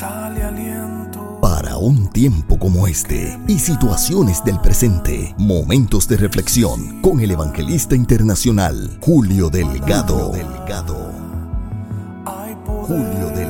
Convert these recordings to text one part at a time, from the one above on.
sale aliento. Para un tiempo como este y situaciones del presente, momentos de reflexión con el evangelista internacional Julio Delgado. Delgado. Hay poder Julio Delgado.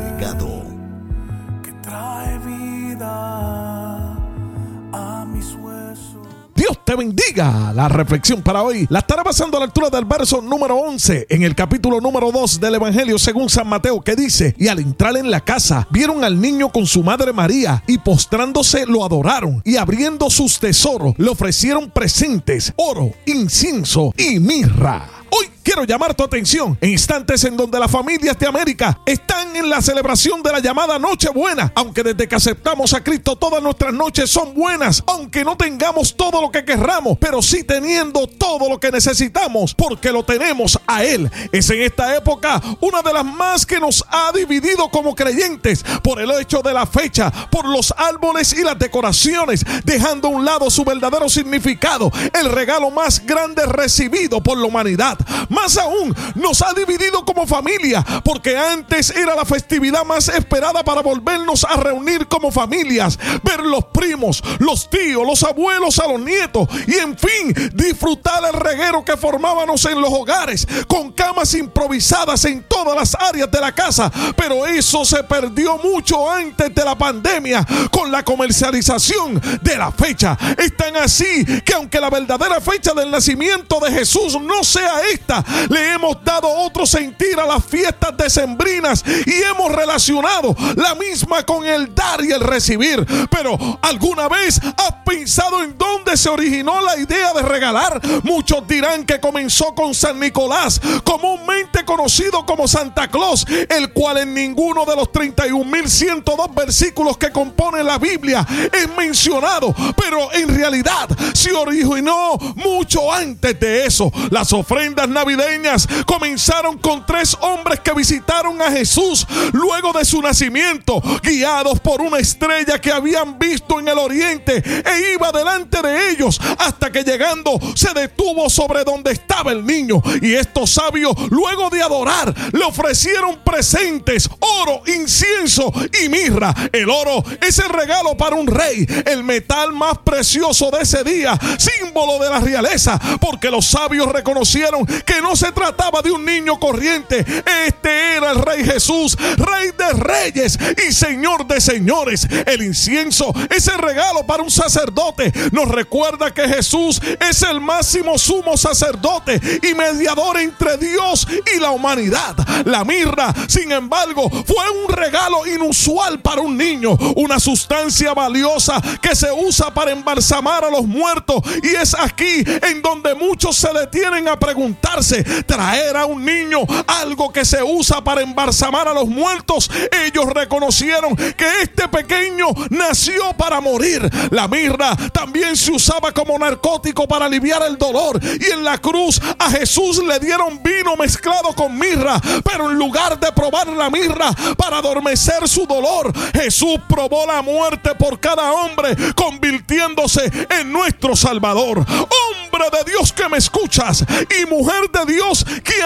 Te bendiga. La reflexión para hoy la estará basando a la altura del verso número 11 en el capítulo número 2 del Evangelio según San Mateo que dice, y al entrar en la casa vieron al niño con su madre María y postrándose lo adoraron y abriendo sus tesoros le ofrecieron presentes, oro, incienso y mirra. Hoy quiero llamar tu atención en instantes en donde las familias de América están en la celebración de la llamada Nochebuena. Aunque desde que aceptamos a Cristo todas nuestras noches son buenas, aunque no tengamos todo lo que querramos, pero sí teniendo todo lo que necesitamos porque lo tenemos a Él. Es en esta época una de las más que nos ha dividido como creyentes por el hecho de la fecha, por los árboles y las decoraciones, dejando a un lado su verdadero significado, el regalo más grande recibido por la humanidad. Más aún, nos ha dividido como familia, porque antes era la festividad más esperada para volvernos a reunir como familias, ver los primos, los tíos, los abuelos a los nietos y en fin, disfrutar el reguero que formábamos en los hogares, con camas improvisadas en todas las áreas de la casa. Pero eso se perdió mucho antes de la pandemia, con la comercialización de la fecha. Es tan así que aunque la verdadera fecha del nacimiento de Jesús no sea esta, le hemos dado sentir a las fiestas decembrinas y hemos relacionado la misma con el dar y el recibir. Pero ¿alguna vez has pensado en dónde se originó la idea de regalar? Muchos dirán que comenzó con San Nicolás, comúnmente conocido como Santa Claus, el cual en ninguno de los 31.102 versículos que compone la Biblia es mencionado, pero en realidad se originó mucho antes de eso. Las ofrendas navideñas comenzaron con tres hombres que visitaron a Jesús luego de su nacimiento, guiados por una estrella que habían visto en el oriente e iba delante de ellos hasta que llegando se detuvo sobre donde estaba el niño. Y estos sabios, luego de adorar, le ofrecieron presentes, oro, incienso y mirra. El oro es el regalo para un rey, el metal más precioso de ese día, símbolo de la realeza, porque los sabios reconocieron que no se trataba de un niño este era el rey Jesús, rey de reyes y señor de señores. El incienso es el regalo para un sacerdote, nos recuerda que Jesús es el máximo sumo sacerdote y mediador entre Dios y la humanidad. La mirra, sin embargo, fue un regalo inusual para un niño, una sustancia valiosa que se usa para embalsamar a los muertos. Y es aquí en donde muchos se detienen a preguntarse, traer a un niño algo que se usa para embalsamar a los muertos. Ellos reconocieron que este pequeño nació para morir. La mirra también se usaba como narcótico para aliviar el dolor. Y en la cruz a Jesús le dieron vino mezclado con mirra. Pero en lugar de probar la mirra para adormecer su dolor, Jesús probó la muerte por cada hombre, convirtiéndose en nuestro Salvador. Hombre de Dios que me escuchas y mujer de Dios que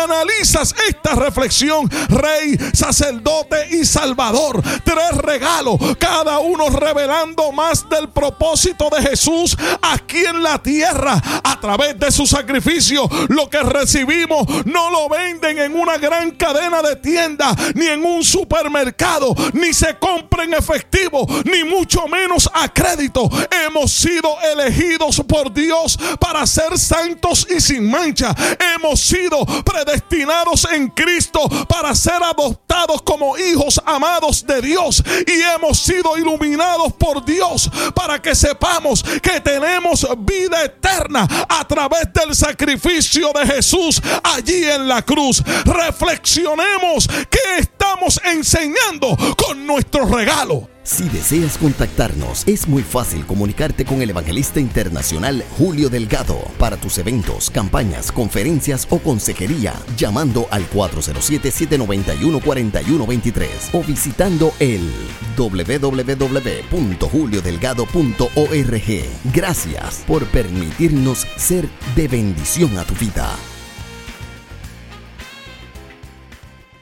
esta reflexión, rey, sacerdote y salvador. Tres regalos, cada uno revelando más del propósito de Jesús aquí en la tierra a través de su sacrificio. Lo que recibimos no lo venden en una gran cadena de tiendas, ni en un supermercado, ni se compra en efectivo, ni mucho menos a crédito. Hemos sido elegidos por Dios para ser santos y sin mancha. Hemos sido predestinados en Cristo para ser adoptados como hijos amados de Dios. Y hemos sido iluminados por Dios para que sepamos que tenemos vida eterna a través del sacrificio de Jesús allí en la cruz. Reflexionemos qué estamos enseñando con nuestro regalo. Si deseas contactarnos, es muy fácil comunicarte con el evangelista internacional Julio Delgado para tus eventos, campañas, conferencias o consejería, llamando al 407-791-4123 o visitando el www.juliodelgado.org. Gracias por permitirnos ser de bendición a tu vida.